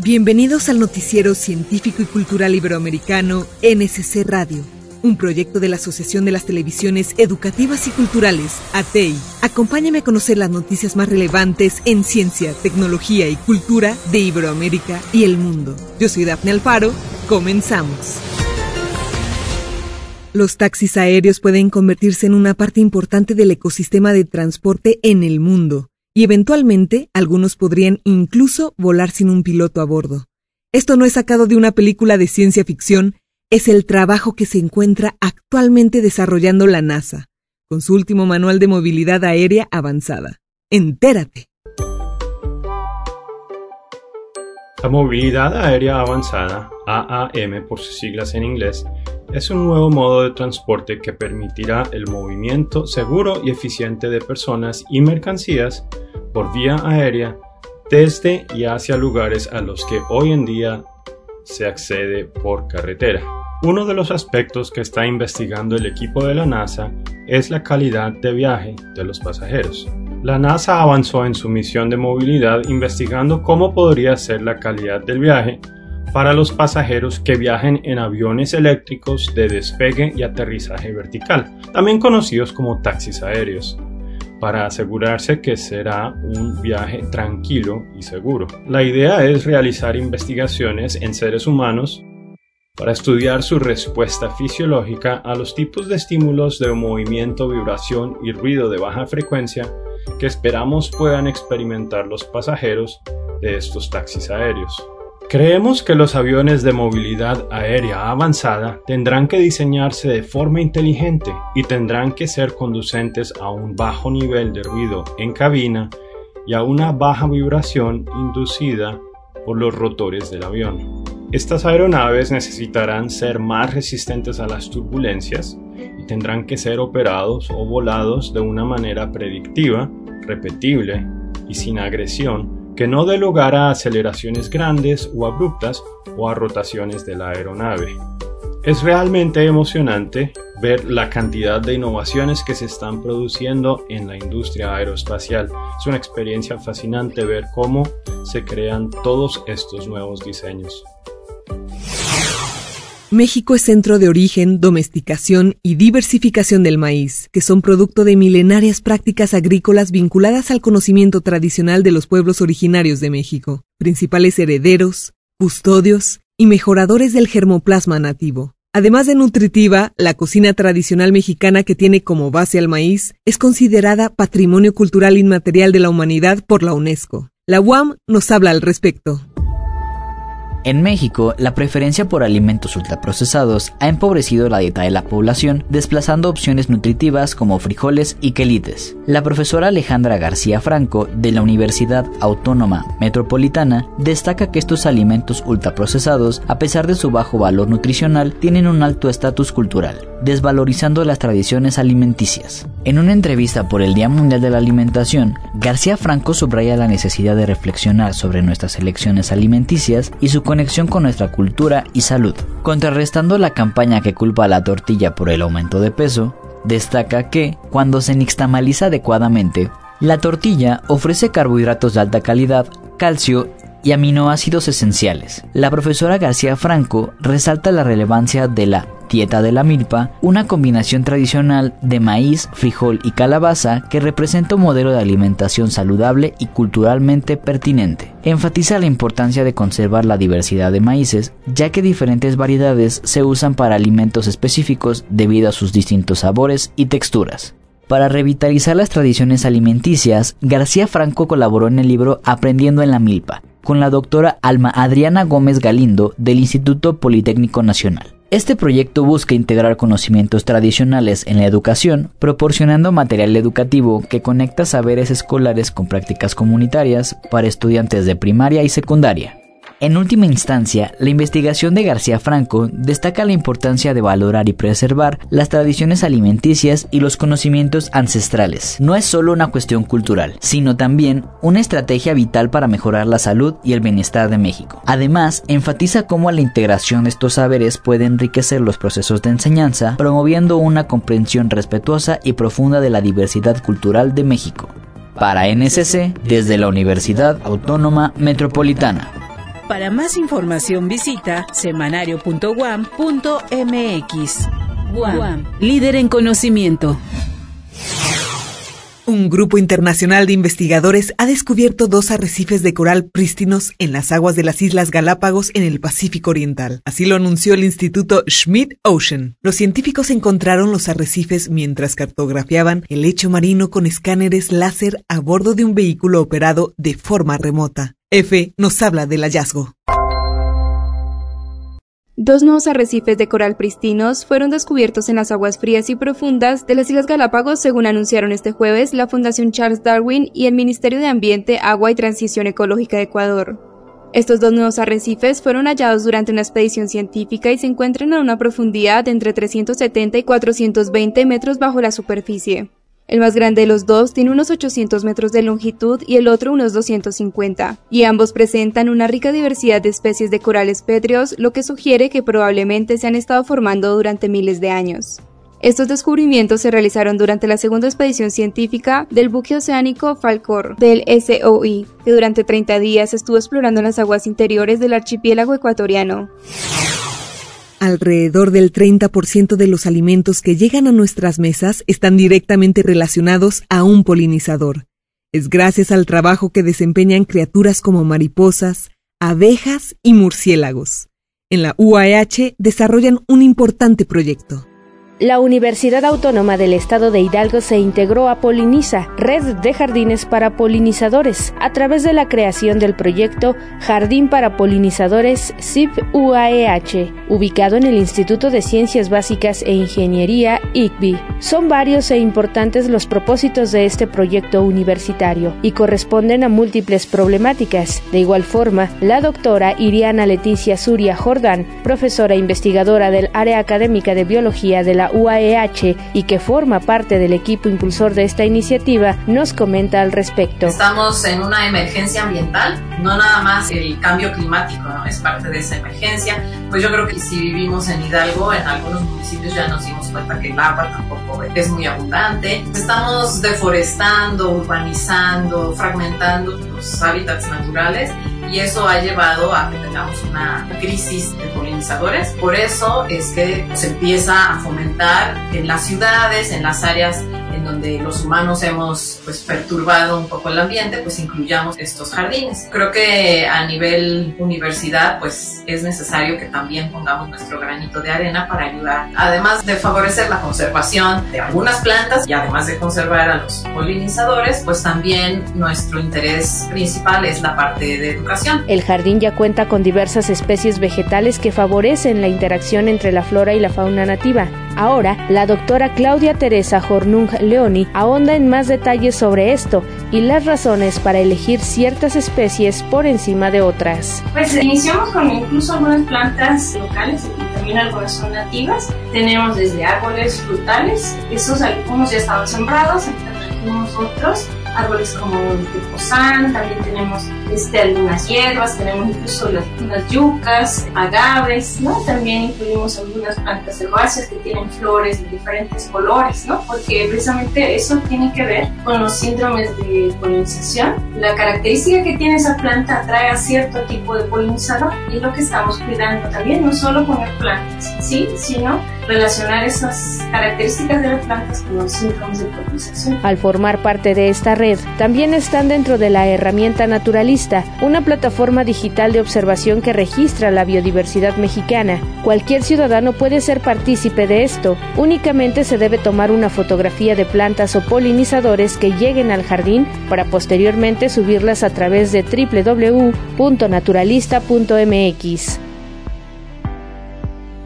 Bienvenidos al noticiero científico y cultural iberoamericano NSC Radio, un proyecto de la Asociación de las Televisiones Educativas y Culturales, ATEI. Acompáñame a conocer las noticias más relevantes en ciencia, tecnología y cultura de Iberoamérica y el mundo. Yo soy Dafne Alfaro, comenzamos. Los taxis aéreos pueden convertirse en una parte importante del ecosistema de transporte en el mundo y eventualmente algunos podrían incluso volar sin un piloto a bordo. Esto no es sacado de una película de ciencia ficción, es el trabajo que se encuentra actualmente desarrollando la NASA, con su último manual de movilidad aérea avanzada. Entérate. La movilidad aérea avanzada, AAM por sus siglas en inglés, es un nuevo modo de transporte que permitirá el movimiento seguro y eficiente de personas y mercancías por vía aérea desde y hacia lugares a los que hoy en día se accede por carretera. Uno de los aspectos que está investigando el equipo de la NASA es la calidad de viaje de los pasajeros. La NASA avanzó en su misión de movilidad investigando cómo podría ser la calidad del viaje para los pasajeros que viajen en aviones eléctricos de despegue y aterrizaje vertical, también conocidos como taxis aéreos para asegurarse que será un viaje tranquilo y seguro. La idea es realizar investigaciones en seres humanos para estudiar su respuesta fisiológica a los tipos de estímulos de movimiento, vibración y ruido de baja frecuencia que esperamos puedan experimentar los pasajeros de estos taxis aéreos. Creemos que los aviones de movilidad aérea avanzada tendrán que diseñarse de forma inteligente y tendrán que ser conducentes a un bajo nivel de ruido en cabina y a una baja vibración inducida por los rotores del avión. Estas aeronaves necesitarán ser más resistentes a las turbulencias y tendrán que ser operados o volados de una manera predictiva, repetible y sin agresión que no dé lugar a aceleraciones grandes o abruptas o a rotaciones de la aeronave. Es realmente emocionante ver la cantidad de innovaciones que se están produciendo en la industria aeroespacial. Es una experiencia fascinante ver cómo se crean todos estos nuevos diseños. México es centro de origen, domesticación y diversificación del maíz, que son producto de milenarias prácticas agrícolas vinculadas al conocimiento tradicional de los pueblos originarios de México, principales herederos, custodios y mejoradores del germoplasma nativo. Además de nutritiva, la cocina tradicional mexicana que tiene como base al maíz es considerada Patrimonio Cultural Inmaterial de la Humanidad por la UNESCO. La UAM nos habla al respecto. En México, la preferencia por alimentos ultraprocesados ha empobrecido la dieta de la población, desplazando opciones nutritivas como frijoles y quelites. La profesora Alejandra García Franco, de la Universidad Autónoma Metropolitana, destaca que estos alimentos ultraprocesados, a pesar de su bajo valor nutricional, tienen un alto estatus cultural, desvalorizando las tradiciones alimenticias. En una entrevista por el Día Mundial de la Alimentación, García Franco subraya la necesidad de reflexionar sobre nuestras elecciones alimenticias y su conexión con nuestra cultura y salud. Contrarrestando la campaña que culpa a la tortilla por el aumento de peso, destaca que, cuando se nixtamaliza adecuadamente, la tortilla ofrece carbohidratos de alta calidad, calcio y aminoácidos esenciales. La profesora García Franco resalta la relevancia de la dieta de la milpa, una combinación tradicional de maíz, frijol y calabaza que representa un modelo de alimentación saludable y culturalmente pertinente. Enfatiza la importancia de conservar la diversidad de maíces, ya que diferentes variedades se usan para alimentos específicos debido a sus distintos sabores y texturas. Para revitalizar las tradiciones alimenticias, García Franco colaboró en el libro Aprendiendo en la Milpa, con la doctora Alma Adriana Gómez Galindo del Instituto Politécnico Nacional. Este proyecto busca integrar conocimientos tradicionales en la educación, proporcionando material educativo que conecta saberes escolares con prácticas comunitarias para estudiantes de primaria y secundaria. En última instancia, la investigación de García Franco destaca la importancia de valorar y preservar las tradiciones alimenticias y los conocimientos ancestrales. No es solo una cuestión cultural, sino también una estrategia vital para mejorar la salud y el bienestar de México. Además, enfatiza cómo la integración de estos saberes puede enriquecer los procesos de enseñanza, promoviendo una comprensión respetuosa y profunda de la diversidad cultural de México. Para NSC, desde la Universidad Autónoma Metropolitana. Para más información visita semanario.guam.mx. Guam, líder en conocimiento. Un grupo internacional de investigadores ha descubierto dos arrecifes de coral prístinos en las aguas de las Islas Galápagos en el Pacífico Oriental. Así lo anunció el Instituto Schmidt Ocean. Los científicos encontraron los arrecifes mientras cartografiaban el lecho marino con escáneres láser a bordo de un vehículo operado de forma remota. F nos habla del hallazgo. Dos nuevos arrecifes de coral pristinos fueron descubiertos en las aguas frías y profundas de las Islas Galápagos, según anunciaron este jueves la Fundación Charles Darwin y el Ministerio de Ambiente, Agua y Transición Ecológica de Ecuador. Estos dos nuevos arrecifes fueron hallados durante una expedición científica y se encuentran a una profundidad de entre 370 y 420 metros bajo la superficie. El más grande de los dos tiene unos 800 metros de longitud y el otro unos 250, y ambos presentan una rica diversidad de especies de corales pétreos, lo que sugiere que probablemente se han estado formando durante miles de años. Estos descubrimientos se realizaron durante la segunda expedición científica del buque oceánico Falcor del SOI, que durante 30 días estuvo explorando las aguas interiores del archipiélago ecuatoriano. Alrededor del 30% de los alimentos que llegan a nuestras mesas están directamente relacionados a un polinizador. Es gracias al trabajo que desempeñan criaturas como mariposas, abejas y murciélagos. En la UAH desarrollan un importante proyecto. La Universidad Autónoma del Estado de Hidalgo se integró a Poliniza, red de jardines para polinizadores, a través de la creación del proyecto Jardín para Polinizadores CIP UAEH, ubicado en el Instituto de Ciencias Básicas e Ingeniería ICBI. Son varios e importantes los propósitos de este proyecto universitario y corresponden a múltiples problemáticas. De igual forma, la doctora Iriana Leticia Suria Jordán, profesora investigadora del área académica de biología de la UAEH y que forma parte del equipo impulsor de esta iniciativa, nos comenta al respecto. Estamos en una emergencia ambiental, no nada más el cambio climático, ¿no? Es parte de esa emergencia. Pues yo creo que si vivimos en Hidalgo, en algunos municipios ya nos dimos cuenta que el agua tampoco es muy abundante. Estamos deforestando, urbanizando, fragmentando los hábitats naturales y eso ha llevado a que tengamos una crisis de polinizadores. Por eso es que se empieza a fomentar en las ciudades, en las áreas en donde los humanos hemos pues, perturbado un poco el ambiente, pues incluyamos estos jardines. Creo que a nivel universidad pues es necesario que también pongamos nuestro granito de arena para ayudar, además de favorecer la conservación de algunas plantas y además de conservar a los polinizadores, pues también nuestro interés principal es la parte de educación. El jardín ya cuenta con diversas especies vegetales que favorecen la interacción entre la flora y la fauna nativa. Ahora, la doctora Claudia Teresa Hornung Leoni ahonda en más detalles sobre esto y las razones para elegir ciertas especies por encima de otras. Pues iniciamos con incluso algunas plantas locales y también algunas son nativas. Tenemos desde árboles frutales, esos algunos ya estaban sembrados, tenemos otros árboles como el tepozán, también tenemos este, algunas hierbas, tenemos incluso las, unas yucas, agaves, ¿no? También incluimos algunas plantas herbáceas que tienen flores de diferentes colores, ¿no? Porque precisamente eso tiene que ver con los síndromes de polinización. La característica que tiene esa planta atrae a cierto tipo de polinizador y es lo que estamos cuidando también, no solo poner plantas, ¿sí? Sino relacionar esas características de las plantas con los síndromes de polinización. Al formar parte de esta red, también están dentro de la herramienta Naturalista, una plataforma digital de observación que registra la biodiversidad mexicana. Cualquier ciudadano puede ser partícipe de esto. Únicamente se debe tomar una fotografía de plantas o polinizadores que lleguen al jardín para posteriormente subirlas a través de www.naturalista.mx.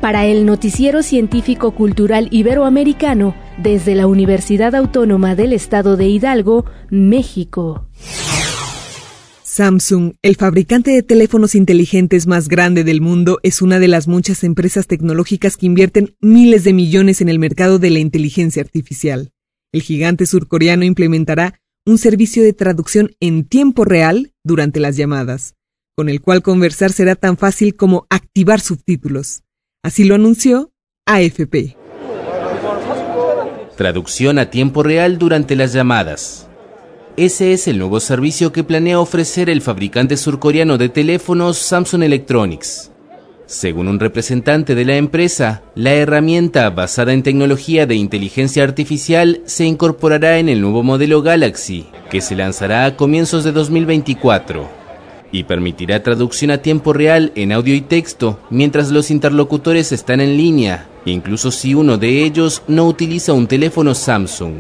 Para el Noticiero Científico Cultural Iberoamericano, desde la Universidad Autónoma del Estado de Hidalgo, México. Samsung, el fabricante de teléfonos inteligentes más grande del mundo, es una de las muchas empresas tecnológicas que invierten miles de millones en el mercado de la inteligencia artificial. El gigante surcoreano implementará un servicio de traducción en tiempo real durante las llamadas, con el cual conversar será tan fácil como activar subtítulos. Así lo anunció AFP. Traducción a tiempo real durante las llamadas. Ese es el nuevo servicio que planea ofrecer el fabricante surcoreano de teléfonos Samsung Electronics. Según un representante de la empresa, la herramienta basada en tecnología de inteligencia artificial se incorporará en el nuevo modelo Galaxy, que se lanzará a comienzos de 2024, y permitirá traducción a tiempo real en audio y texto mientras los interlocutores están en línea, incluso si uno de ellos no utiliza un teléfono Samsung.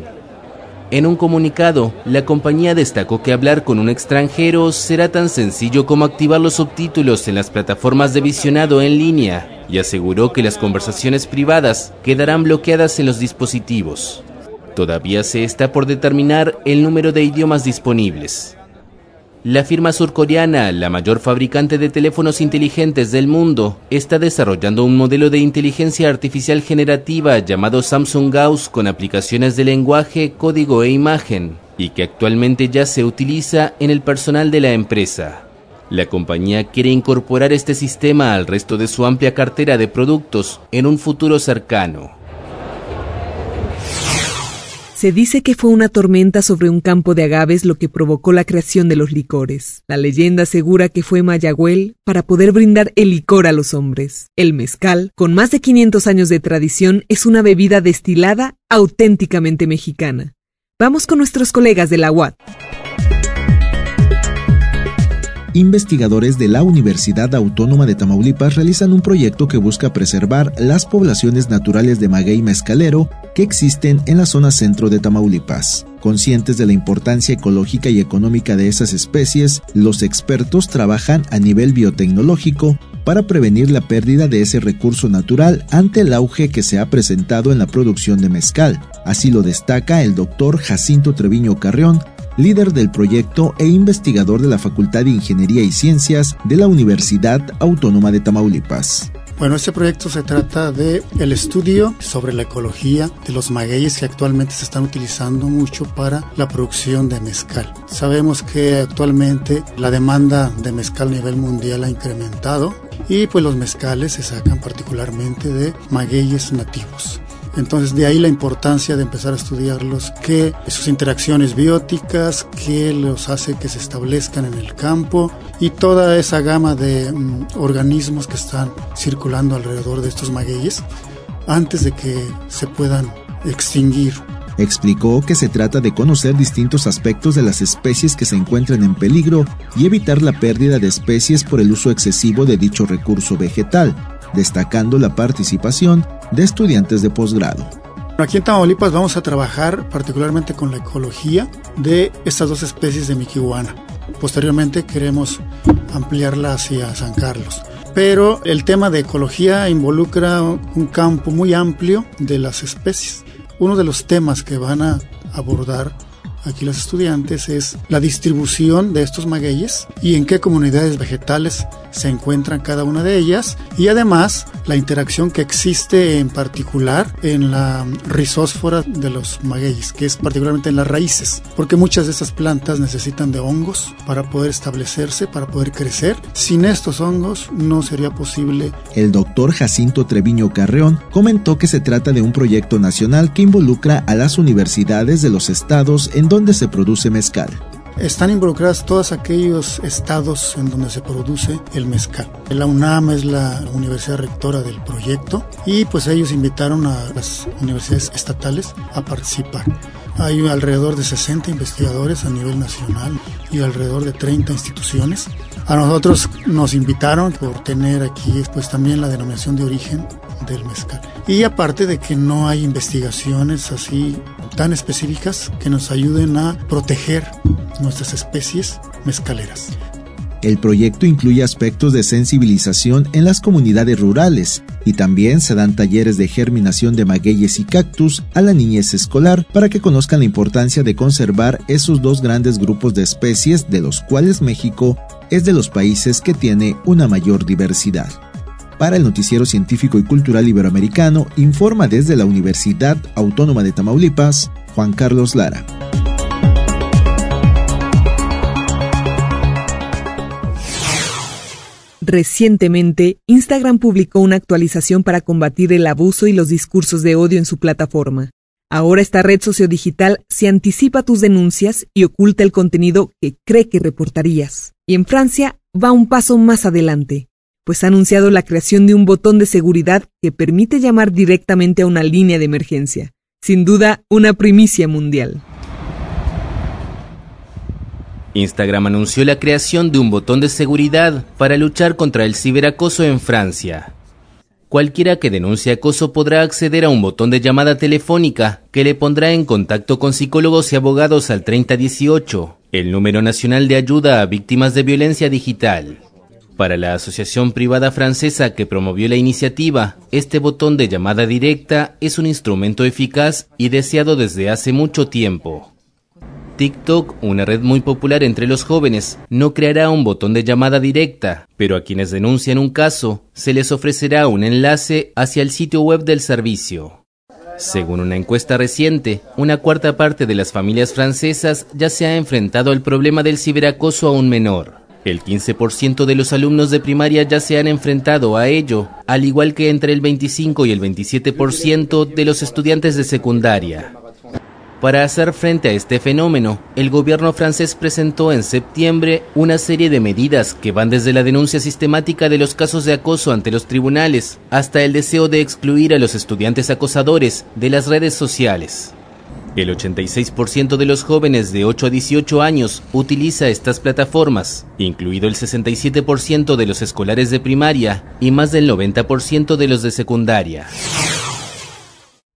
En un comunicado, la compañía destacó que hablar con un extranjero será tan sencillo como activar los subtítulos en las plataformas de visionado en línea y aseguró que las conversaciones privadas quedarán bloqueadas en los dispositivos. Todavía se está por determinar el número de idiomas disponibles. La firma surcoreana, la mayor fabricante de teléfonos inteligentes del mundo, está desarrollando un modelo de inteligencia artificial generativa llamado Samsung Gauss con aplicaciones de lenguaje, código e imagen, y que actualmente ya se utiliza en el personal de la empresa. La compañía quiere incorporar este sistema al resto de su amplia cartera de productos en un futuro cercano. Se dice que fue una tormenta sobre un campo de agaves lo que provocó la creación de los licores. La leyenda asegura que fue Mayagüel para poder brindar el licor a los hombres. El mezcal, con más de 500 años de tradición, es una bebida destilada auténticamente mexicana. Vamos con nuestros colegas de la UAT investigadores de la Universidad Autónoma de Tamaulipas realizan un proyecto que busca preservar las poblaciones naturales de maguey mezcalero que existen en la zona centro de Tamaulipas. Conscientes de la importancia ecológica y económica de esas especies, los expertos trabajan a nivel biotecnológico para prevenir la pérdida de ese recurso natural ante el auge que se ha presentado en la producción de mezcal. Así lo destaca el doctor Jacinto Treviño Carrión, líder del proyecto e investigador de la Facultad de Ingeniería y Ciencias de la Universidad Autónoma de Tamaulipas. Bueno, este proyecto se trata de el estudio sobre la ecología de los magueyes que actualmente se están utilizando mucho para la producción de mezcal. Sabemos que actualmente la demanda de mezcal a nivel mundial ha incrementado y pues los mezcales se sacan particularmente de magueyes nativos. Entonces de ahí la importancia de empezar a estudiarlos, que sus interacciones bióticas, que los hace que se establezcan en el campo y toda esa gama de mm, organismos que están circulando alrededor de estos magueyes antes de que se puedan extinguir. Explicó que se trata de conocer distintos aspectos de las especies que se encuentran en peligro y evitar la pérdida de especies por el uso excesivo de dicho recurso vegetal, destacando la participación de estudiantes de posgrado. Aquí en Tamaulipas vamos a trabajar particularmente con la ecología de estas dos especies de miquihuana. Posteriormente queremos ampliarla hacia San Carlos. Pero el tema de ecología involucra un campo muy amplio de las especies. Uno de los temas que van a abordar aquí los estudiantes es la distribución de estos magueyes y en qué comunidades vegetales se encuentran cada una de ellas y además la interacción que existe en particular en la rizósfora de los magueyes, que es particularmente en las raíces, porque muchas de estas plantas necesitan de hongos para poder establecerse, para poder crecer. Sin estos hongos no sería posible. El doctor Jacinto Treviño Carreón comentó que se trata de un proyecto nacional que involucra a las universidades de los estados en donde se produce mezcal. Están involucradas todos aquellos estados en donde se produce el mezcal. La UNAM es la universidad rectora del proyecto y pues ellos invitaron a las universidades estatales a participar. Hay alrededor de 60 investigadores a nivel nacional y alrededor de 30 instituciones. A nosotros nos invitaron por tener aquí pues también la denominación de origen del mezcal. Y aparte de que no hay investigaciones así tan específicas que nos ayuden a proteger nuestras especies mezcaleras. El proyecto incluye aspectos de sensibilización en las comunidades rurales y también se dan talleres de germinación de magueyes y cactus a la niñez escolar para que conozcan la importancia de conservar esos dos grandes grupos de especies de los cuales México es de los países que tiene una mayor diversidad. Para el Noticiero Científico y Cultural Iberoamericano, informa desde la Universidad Autónoma de Tamaulipas, Juan Carlos Lara. Recientemente, Instagram publicó una actualización para combatir el abuso y los discursos de odio en su plataforma. Ahora esta red sociodigital se anticipa tus denuncias y oculta el contenido que cree que reportarías. Y en Francia va un paso más adelante, pues ha anunciado la creación de un botón de seguridad que permite llamar directamente a una línea de emergencia. Sin duda, una primicia mundial. Instagram anunció la creación de un botón de seguridad para luchar contra el ciberacoso en Francia. Cualquiera que denuncie acoso podrá acceder a un botón de llamada telefónica que le pondrá en contacto con psicólogos y abogados al 3018, el número nacional de ayuda a víctimas de violencia digital. Para la asociación privada francesa que promovió la iniciativa, este botón de llamada directa es un instrumento eficaz y deseado desde hace mucho tiempo. TikTok, una red muy popular entre los jóvenes, no creará un botón de llamada directa, pero a quienes denuncian un caso se les ofrecerá un enlace hacia el sitio web del servicio. Según una encuesta reciente, una cuarta parte de las familias francesas ya se ha enfrentado al problema del ciberacoso a un menor. El 15% de los alumnos de primaria ya se han enfrentado a ello, al igual que entre el 25 y el 27% de los estudiantes de secundaria. Para hacer frente a este fenómeno, el gobierno francés presentó en septiembre una serie de medidas que van desde la denuncia sistemática de los casos de acoso ante los tribunales hasta el deseo de excluir a los estudiantes acosadores de las redes sociales. El 86% de los jóvenes de 8 a 18 años utiliza estas plataformas, incluido el 67% de los escolares de primaria y más del 90% de los de secundaria.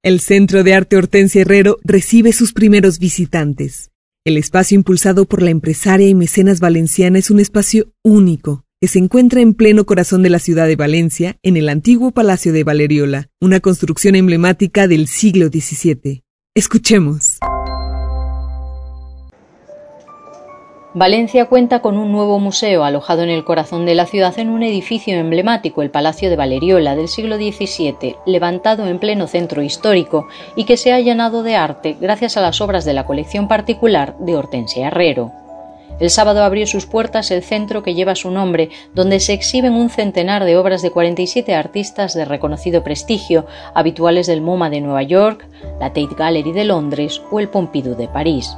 El Centro de Arte Hortensia Herrero recibe sus primeros visitantes. El espacio impulsado por la empresaria y mecenas valenciana es un espacio único que se encuentra en pleno corazón de la ciudad de Valencia, en el antiguo Palacio de Valeriola, una construcción emblemática del siglo XVII. Escuchemos. Valencia cuenta con un nuevo museo alojado en el corazón de la ciudad en un edificio emblemático, el Palacio de Valeriola del siglo XVII, levantado en pleno centro histórico y que se ha llenado de arte gracias a las obras de la colección particular de Hortensia Herrero. El sábado abrió sus puertas el centro que lleva su nombre, donde se exhiben un centenar de obras de 47 artistas de reconocido prestigio, habituales del MoMA de Nueva York, la Tate Gallery de Londres o el Pompidou de París.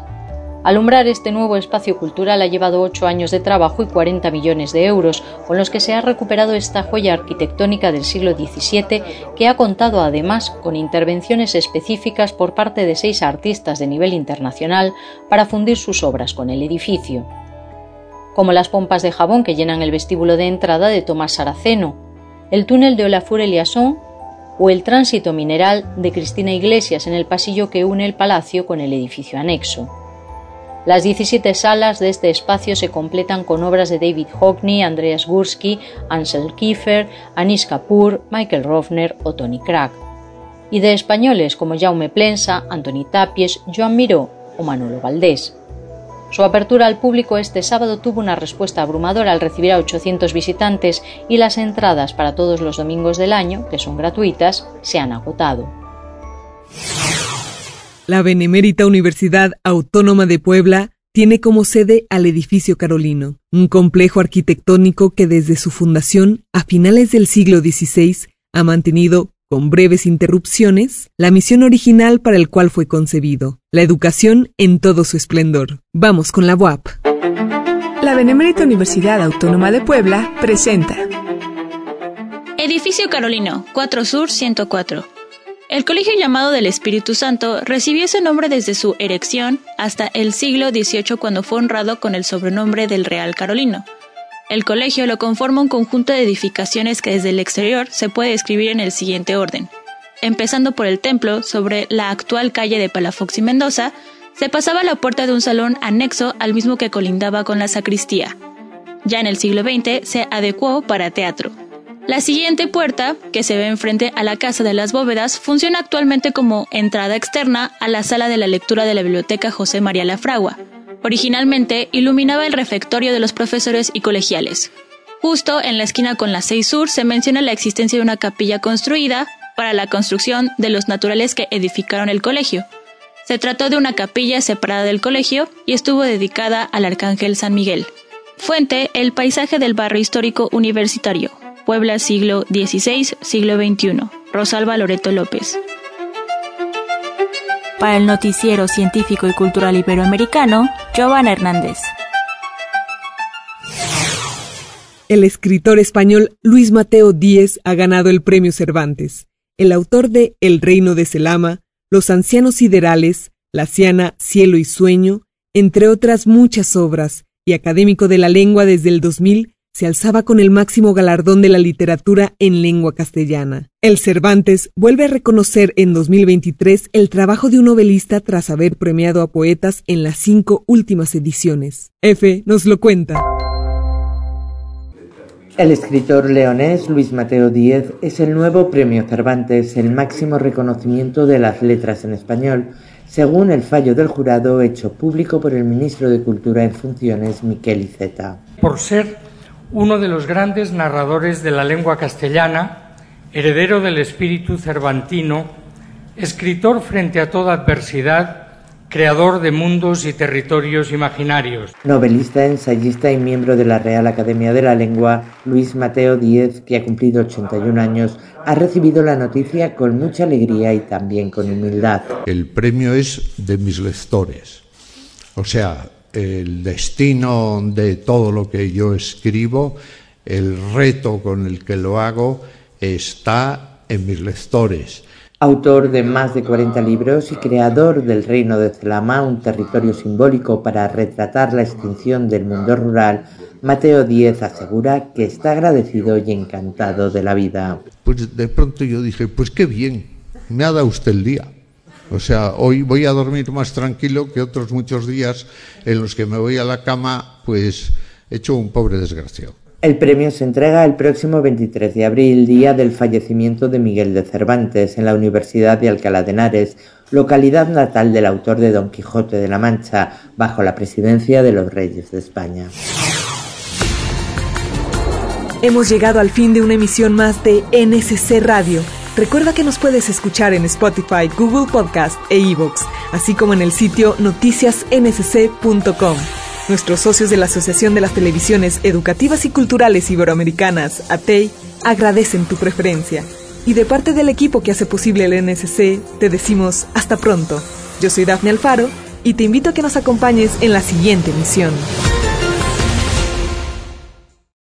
Alumbrar este nuevo espacio cultural ha llevado ocho años de trabajo y 40 millones de euros, con los que se ha recuperado esta joya arquitectónica del siglo XVII, que ha contado además con intervenciones específicas por parte de seis artistas de nivel internacional para fundir sus obras con el edificio. Como las pompas de jabón que llenan el vestíbulo de entrada de Tomás Saraceno, el túnel de Olafur Eliasson o el tránsito mineral de Cristina Iglesias en el pasillo que une el palacio con el edificio anexo. Las 17 salas de este espacio se completan con obras de David Hockney, Andreas Gursky, Ansel Kiefer, Anis Kapoor, Michael Rofner o Tony Crack, y de españoles como Jaume Plensa, Antoni Tapies, Joan Miró o Manolo Valdés. Su apertura al público este sábado tuvo una respuesta abrumadora al recibir a 800 visitantes y las entradas para todos los domingos del año, que son gratuitas, se han agotado. La Benemérita Universidad Autónoma de Puebla tiene como sede al edificio Carolino, un complejo arquitectónico que desde su fundación a finales del siglo XVI ha mantenido, con breves interrupciones, la misión original para el cual fue concebido, la educación en todo su esplendor. Vamos con la UAP. La Benemérita Universidad Autónoma de Puebla presenta Edificio Carolino, 4 Sur 104 el colegio llamado del Espíritu Santo recibió ese nombre desde su erección hasta el siglo XVIII cuando fue honrado con el sobrenombre del Real Carolino. El colegio lo conforma un conjunto de edificaciones que desde el exterior se puede describir en el siguiente orden. Empezando por el templo, sobre la actual calle de Palafox y Mendoza, se pasaba la puerta de un salón anexo al mismo que colindaba con la sacristía. Ya en el siglo XX se adecuó para teatro. La siguiente puerta, que se ve enfrente a la Casa de las Bóvedas, funciona actualmente como entrada externa a la sala de la lectura de la Biblioteca José María Lafragua. Originalmente iluminaba el refectorio de los profesores y colegiales. Justo en la esquina con la 6 Sur se menciona la existencia de una capilla construida para la construcción de los naturales que edificaron el colegio. Se trató de una capilla separada del colegio y estuvo dedicada al Arcángel San Miguel. Fuente, el paisaje del barrio histórico universitario, Puebla siglo XVI, siglo XXI. Rosalba Loreto López. Para el noticiero científico y cultural iberoamericano, Giovanna Hernández. El escritor español Luis Mateo Díez ha ganado el premio Cervantes. El autor de El reino de Selama, Los ancianos siderales, La Ciana, Cielo y Sueño, entre otras muchas obras, y académico de la lengua desde el 2000, se alzaba con el máximo galardón de la literatura en lengua castellana. El Cervantes vuelve a reconocer en 2023 el trabajo de un novelista tras haber premiado a poetas en las cinco últimas ediciones. F nos lo cuenta. El escritor leonés Luis Mateo Díez es el nuevo premio Cervantes, el máximo reconocimiento de las letras en español, según el fallo del jurado hecho público por el ministro de Cultura en funciones, Miquel Iceta. Por ser uno de los grandes narradores de la lengua castellana, heredero del espíritu cervantino, escritor frente a toda adversidad, creador de mundos y territorios imaginarios. Novelista, ensayista y miembro de la Real Academia de la Lengua, Luis Mateo Díez, que ha cumplido 81 años, ha recibido la noticia con mucha alegría y también con humildad. El premio es de mis lectores. O sea, el destino de todo lo que yo escribo, el reto con el que lo hago, está en mis lectores. Autor de más de 40 libros y creador del Reino de Celama, un territorio simbólico para retratar la extinción del mundo rural, Mateo Díez asegura que está agradecido y encantado de la vida. Pues de pronto yo dije, pues qué bien, me ha dado usted el día. O sea, hoy voy a dormir más tranquilo que otros muchos días en los que me voy a la cama, pues hecho un pobre desgraciado. El premio se entrega el próximo 23 de abril, día del fallecimiento de Miguel de Cervantes, en la Universidad de Alcalá de Henares, localidad natal del autor de Don Quijote de la Mancha, bajo la presidencia de los Reyes de España. Hemos llegado al fin de una emisión más de NSC Radio Recuerda que nos puedes escuchar en Spotify, Google Podcast e iVoox, así como en el sitio noticiasnsc.com. Nuestros socios de la Asociación de las Televisiones Educativas y Culturales Iberoamericanas, ATEI, agradecen tu preferencia. Y de parte del equipo que hace posible el NSC, te decimos hasta pronto. Yo soy Dafne Alfaro y te invito a que nos acompañes en la siguiente emisión.